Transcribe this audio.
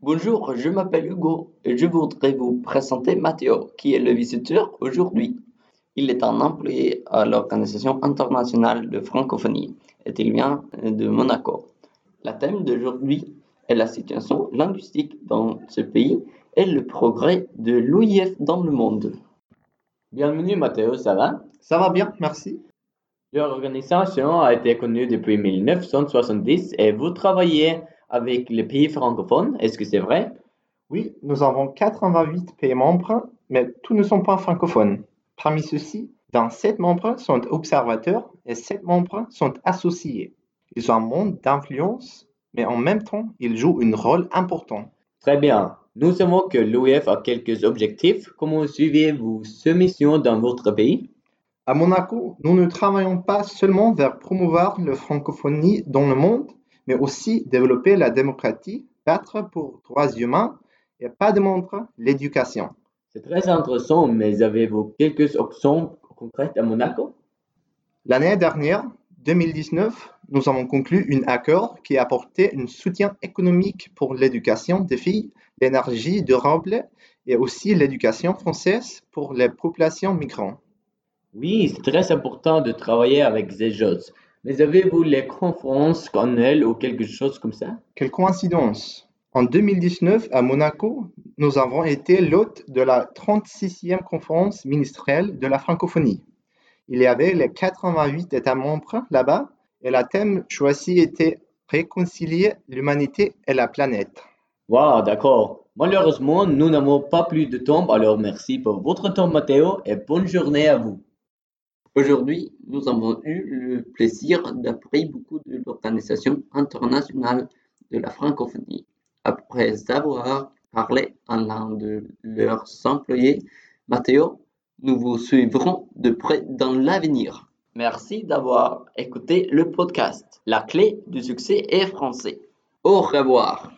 Bonjour, je m'appelle Hugo et je voudrais vous présenter Matteo, qui est le visiteur aujourd'hui. Il est un employé à l'Organisation internationale de francophonie et il vient de Monaco. Le thème d'aujourd'hui est la situation linguistique dans ce pays et le progrès de l'OIF dans le monde. Bienvenue Matteo, ça va? Ça va bien, merci. L'organisation a été connue depuis 1970 et vous travaillez avec les pays francophones, est-ce que c'est vrai? Oui, nous avons 88 pays membres, mais tous ne sont pas francophones. Parmi ceux-ci, 27 membres sont observateurs et 7 membres sont associés. Ils ont un monde d'influence, mais en même temps, ils jouent un rôle important. Très bien. Nous savons que l'OIF a quelques objectifs. Comment suivez-vous ce mission dans votre pays? À Monaco, nous ne travaillons pas seulement vers promouvoir la francophonie dans le monde, mais aussi développer la démocratie, battre pour droits humains et pas de montre l'éducation. C'est très intéressant, mais avez-vous quelques options concrètes à Monaco? L'année dernière, 2019, nous avons conclu un accord qui apportait un soutien économique pour l'éducation des filles, l'énergie durable et aussi l'éducation française pour les populations migrantes. Oui, c'est très important de travailler avec ces choses. Mais avez-vous les conférences annuelles ou quelque chose comme ça? Quelle coïncidence en 2019, à Monaco, nous avons été l'hôte de la 36e conférence ministérielle de la francophonie. Il y avait les 88 États membres là-bas et le thème choisi était Réconcilier l'humanité et la planète. Wow, d'accord. Malheureusement, nous n'avons pas plus de temps, alors merci pour votre temps, Matteo, et bonne journée à vous. Aujourd'hui, nous avons eu le plaisir d'apprendre beaucoup de l'Organisation internationale de la francophonie. Après avoir parlé à l'un de leurs employés, Matteo, nous vous suivrons de près dans l'avenir. Merci d'avoir écouté le podcast. La clé du succès est français. Au revoir.